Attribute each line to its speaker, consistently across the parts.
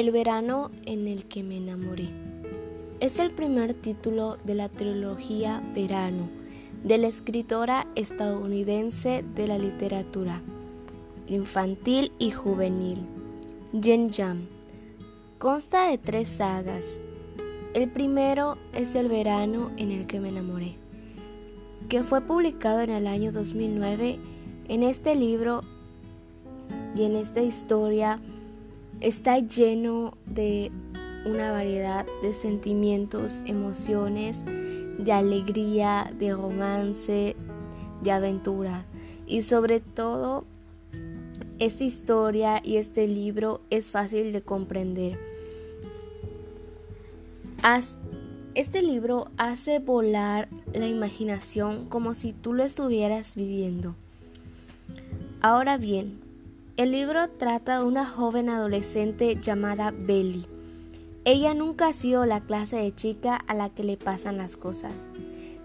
Speaker 1: El verano en el que me enamoré. Es el primer título de la trilogía Verano de la escritora estadounidense de la literatura infantil y juvenil, Jen Jam. Consta de tres sagas. El primero es El verano en el que me enamoré, que fue publicado en el año 2009. En este libro y en esta historia está lleno de una variedad de sentimientos, emociones, de alegría, de romance, de aventura. Y sobre todo, esta historia y este libro es fácil de comprender. Este libro hace volar la imaginación como si tú lo estuvieras viviendo. Ahora bien, el libro trata de una joven adolescente llamada Belly. Ella nunca ha sido la clase de chica a la que le pasan las cosas.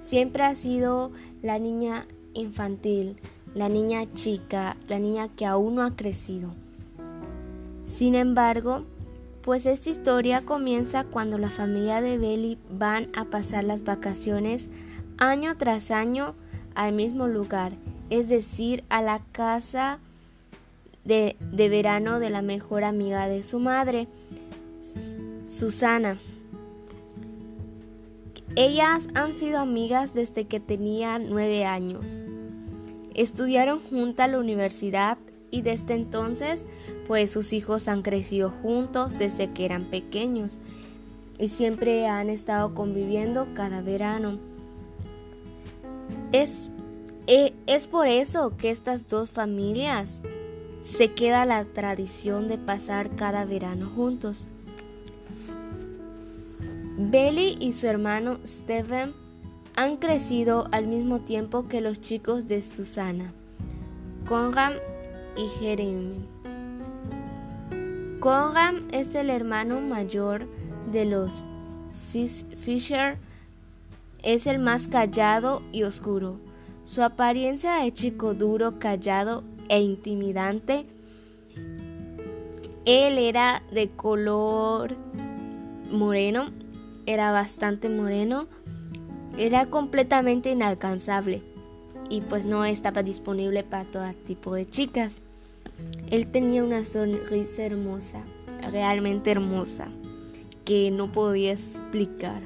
Speaker 1: Siempre ha sido la niña infantil, la niña chica, la niña que aún no ha crecido. Sin embargo, pues esta historia comienza cuando la familia de Belly van a pasar las vacaciones año tras año al mismo lugar, es decir, a la casa de, verano de la mejor amiga de su madre, Susana. Ellas han sido amigas desde que tenían nueve años. Estudiaron juntas la universidad y desde entonces pues sus hijos han crecido juntos desde que eran pequeños y siempre han estado conviviendo cada verano. Es, e, es por eso que estas dos familias se queda la tradición de pasar cada verano juntos. Belly y su hermano Stephen han crecido al mismo tiempo que los chicos de Susana, Conram y Jeremy. Conram es el hermano mayor de los Fisher, es el más callado y oscuro. Su apariencia de chico duro, callado e intimidante. Él era de color moreno, era bastante moreno, era completamente inalcanzable y pues no estaba disponible para todo tipo de chicas. Él tenía una sonrisa hermosa, realmente hermosa, que no podía explicar.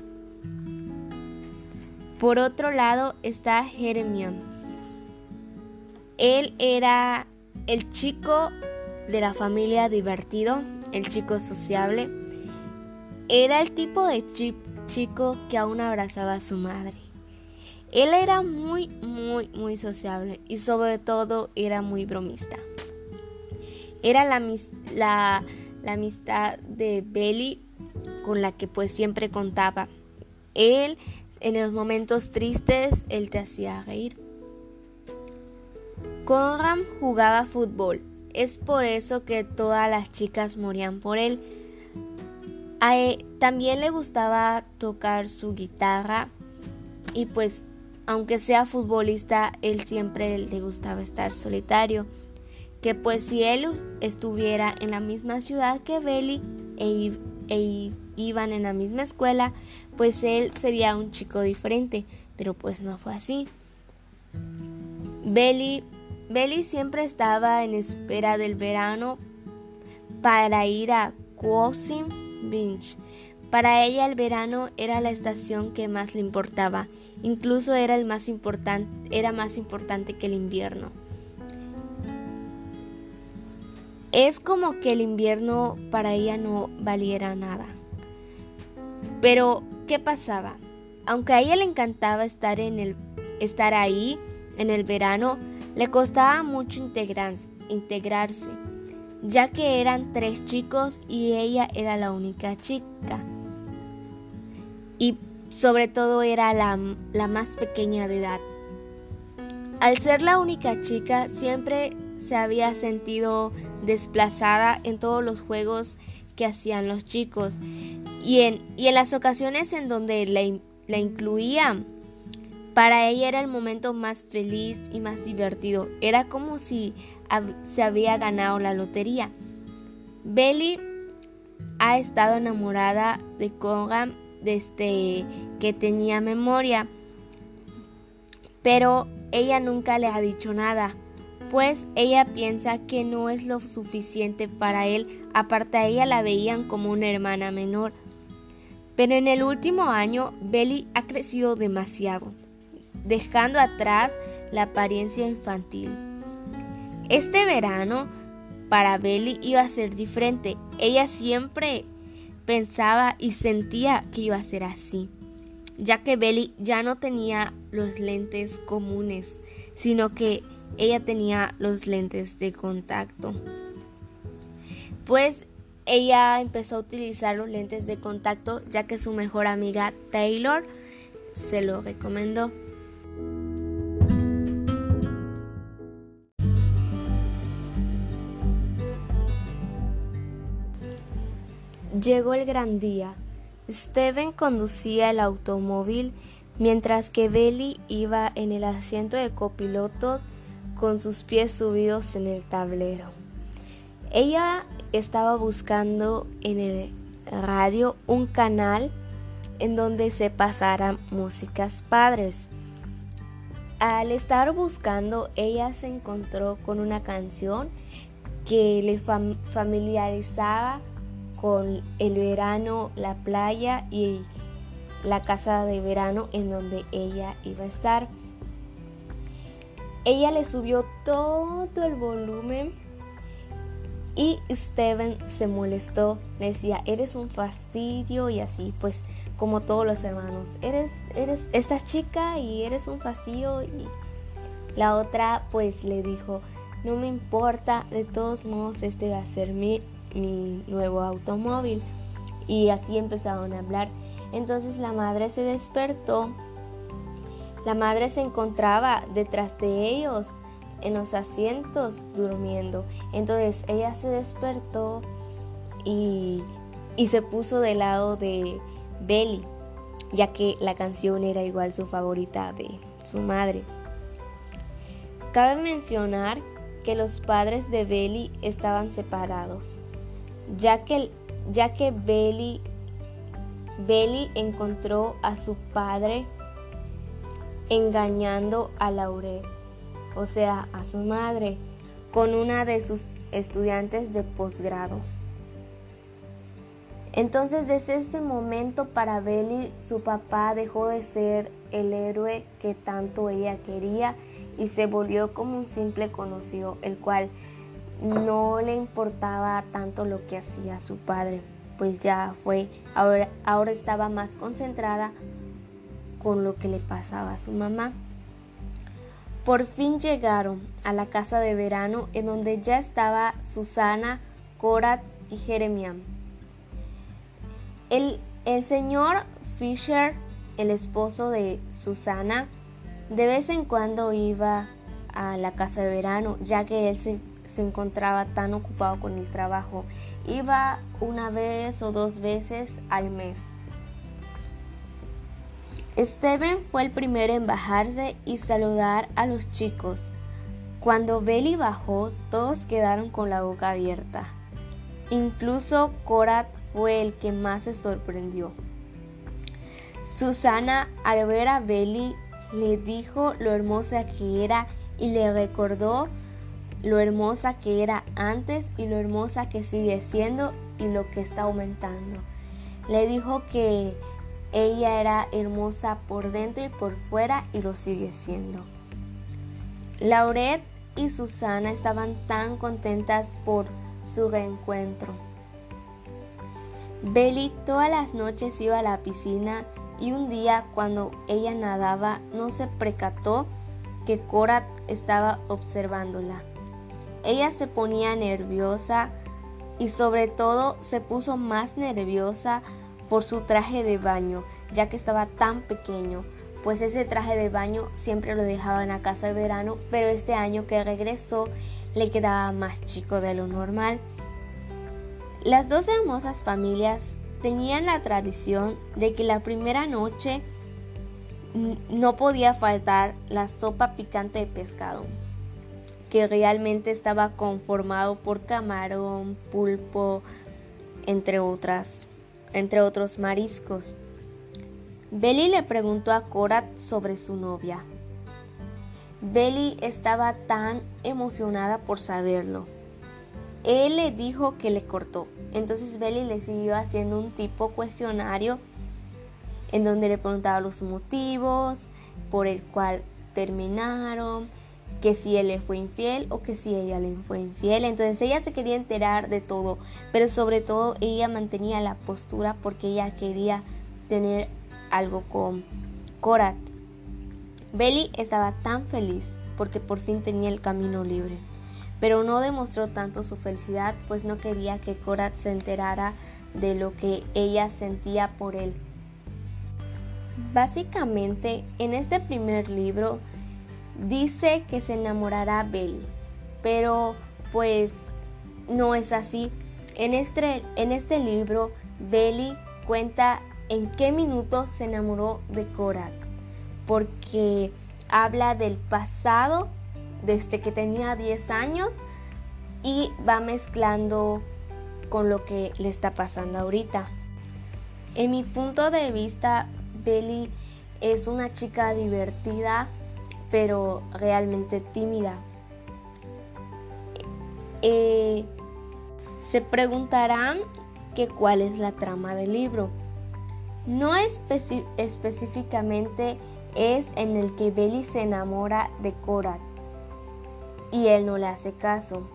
Speaker 1: Por otro lado está Jeremiah él era el chico de la familia divertido, el chico sociable. Era el tipo de chico que aún abrazaba a su madre. Él era muy, muy, muy sociable y sobre todo era muy bromista. Era la, amistad de Belly con la que pues siempre contaba. Él, en los momentos tristes, él te hacía reír. Conram jugaba fútbol. Es por eso que todas las chicas morían por él. también le gustaba tocar su guitarra y pues aunque sea futbolista, él siempre le gustaba estar solitario. Que pues si él estuviera en la misma ciudad que Belly e, e iban en la misma escuela, pues él sería un chico diferente. Pero pues no fue así. Belly Belly siempre estaba en espera del verano para ir a Quosin Beach. Para ella el verano era la estación que más le importaba, incluso era el más importante, era más importante que el invierno. Es como que el invierno para ella no valiera nada. Pero, ¿qué pasaba? Aunque a ella le encantaba estar en el estar ahí en el verano, le costaba mucho integrarse, ya que eran tres chicos y ella era la única chica. Y sobre todo era la, más pequeña de edad. Al ser la única chica, siempre se había sentido desplazada en todos los juegos que hacían los chicos y en, y en las ocasiones en donde la, la incluían para ella era el momento más feliz y más divertido. Era como si se había ganado la lotería. Belly ha estado enamorada de Congan desde que tenía memoria, pero ella nunca le ha dicho nada, pues ella piensa que no es lo suficiente para él, aparte a ella la veían como una hermana menor. Pero en el último año, Belly ha crecido demasiado, dejando atrás la apariencia infantil. Este verano, para Belly iba a ser diferente. Ella siempre pensaba y sentía que iba a ser así, ya que Belly ya no tenía los lentes comunes, sino que ella tenía los lentes de contacto. Pues ella empezó a utilizar los lentes de contacto ya que su mejor amiga Taylor se lo recomendó. Llegó el gran día. Steven conducía el automóvil mientras que Belly iba en el asiento de copiloto con sus pies subidos en el tablero. Ella estaba buscando en el radio un canal en donde se pasaran músicas padres. Al estar buscando, ella se encontró con una canción que le familiarizaba con el verano, la playa y la casa de verano en donde ella iba a estar. Ella le subió todo el volumen y Steven se molestó, decía, eres un fastidio y así, pues como todos los hermanos, eres, eres, estás chica y eres un fastidio y la otra pues le dijo, no me importa, de todos modos este va a ser mi mi nuevo automóvil. Y así empezaron a hablar. Entonces la madre se despertó. La madre se encontraba detrás de ellos en los asientos durmiendo. Entonces ella se despertó y, y se puso del lado de Belly, ya que la canción era igual su favorita de su madre. Cabe mencionar que los padres de Belly estaban separados ya que, ya que Belly, encontró a su padre engañando a Laurel, o sea, a su madre, con una de sus estudiantes de posgrado. Entonces desde ese momento para Belly su papá dejó de ser el héroe que tanto ella quería y se volvió como un simple conocido, el cual no le importaba tanto lo que hacía su padre, pues ya fue, ahora, ahora estaba más concentrada con lo que le pasaba a su mamá. Por fin llegaron a la casa de verano en donde ya estaba Susana, Corat y Jeremiam. El, el señor Fisher, el esposo de Susana, de vez en cuando iba a la casa de verano, ya que él se se encontraba tan ocupado con el trabajo. Iba una vez o dos veces al mes. Steven fue el primero en bajarse y saludar a los chicos. Cuando Belly bajó, todos quedaron con la boca abierta. Incluso Korat fue el que más se sorprendió. Susana, al ver a Belly, le dijo lo hermosa que era y le recordó lo hermosa que era antes y lo hermosa que sigue siendo y lo que está aumentando. Le dijo que ella era hermosa por dentro y por fuera y lo sigue siendo. Lauret y Susana estaban tan contentas por su reencuentro. Belly todas las noches iba a la piscina y un día cuando ella nadaba no se precató que Cora estaba observándola. Ella se ponía nerviosa y sobre todo se puso más nerviosa por su traje de baño, ya que estaba tan pequeño, pues ese traje de baño siempre lo dejaba en la casa de verano, pero este año que regresó le quedaba más chico de lo normal. Las dos hermosas familias tenían la tradición de que la primera noche no podía faltar la sopa picante de pescado que realmente estaba conformado por camarón, pulpo, entre otras, entre otros mariscos. Belly le preguntó a Korat sobre su novia. Belly estaba tan emocionada por saberlo. Él le dijo que le cortó. Entonces Belly le siguió haciendo un tipo cuestionario en donde le preguntaba los motivos por el cual terminaron, que si él le fue infiel o que si ella le fue infiel. Entonces ella se quería enterar de todo, pero sobre todo ella mantenía la postura porque ella quería tener algo con Korat. Belly estaba tan feliz porque por fin tenía el camino libre, pero no demostró tanto su felicidad pues no quería que Korat se enterara de lo que ella sentía por él. Básicamente, en este primer libro dice que se enamorará Belly, pero pues no es así. En este, en este libro, Belly cuenta en qué minuto se enamoró de Korat, porque habla del pasado desde que tenía 10 años y va mezclando con lo que le está pasando ahorita. En mi punto de vista, Belly es una chica divertida, pero realmente tímida. Eh, se preguntarán que cuál es la trama del libro. No específicamente es en el que Belly se enamora de Korat y él no le hace caso.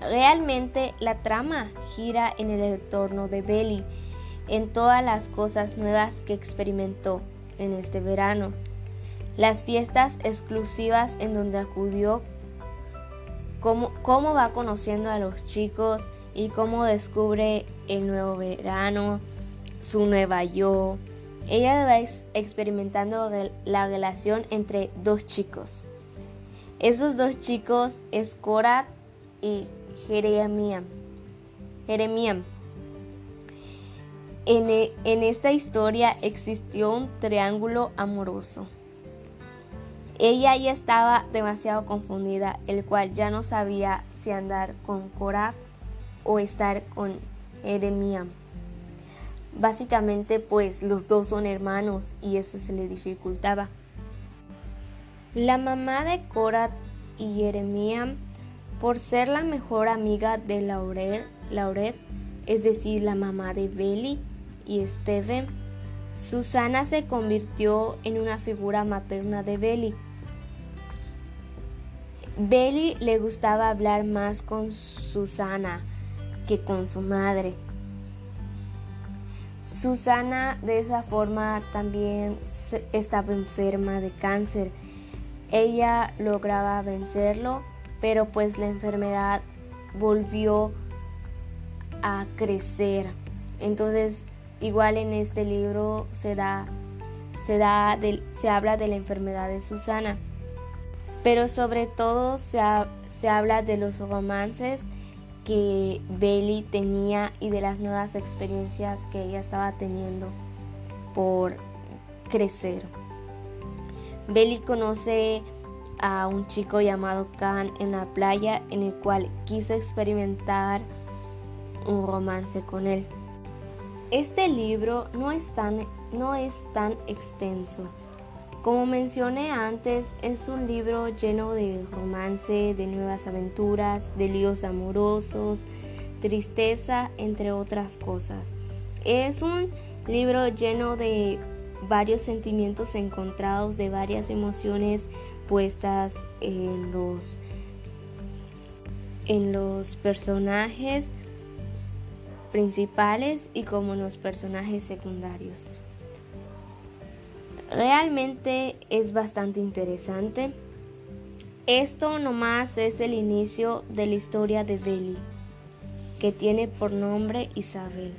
Speaker 1: Realmente la trama gira en el entorno de Belly, en todas las cosas nuevas que experimentó en este verano, las fiestas exclusivas en donde acudió, cómo, cómo va conociendo a los chicos y cómo descubre el nuevo verano, su nueva yo. Ella va experimentando la relación entre dos chicos. Esos dos chicos es Korat y Jeremiah. Jeremiah. En, e, en esta historia existió un triángulo amoroso. Ella ya estaba demasiado confundida, el cual ya no sabía si andar con Korat o estar con Jeremiah. Básicamente pues los dos son hermanos y eso se le dificultaba. La mamá de Korat y Jeremías, por ser la mejor amiga de Lauret, Lauret, es decir, la mamá de Belly y Steven, Susana se convirtió en una figura materna de Belly. Belly le gustaba hablar más con Susana que con su madre. Susana de esa forma también estaba enferma de cáncer. Ella lograba vencerlo, pero pues la enfermedad volvió a crecer. Entonces, igual en este libro se da se da se habla de la enfermedad de Susana, pero sobre todo se, se habla de los romances que Belly tenía y de las nuevas experiencias que ella estaba teniendo por crecer. Belly conoce a un chico llamado Khan en la playa en el cual quiso experimentar un romance con él. Este libro no es tan, no es tan extenso como mencioné antes, es un libro lleno de romance, de nuevas aventuras, de líos amorosos, tristeza, entre otras cosas. Es un libro lleno de varios sentimientos encontrados, de varias emociones puestas en los en los personajes principales y como en los personajes secundarios. Realmente es bastante interesante. Esto nomás es el inicio de la historia de Belly, que tiene por nombre Isabel.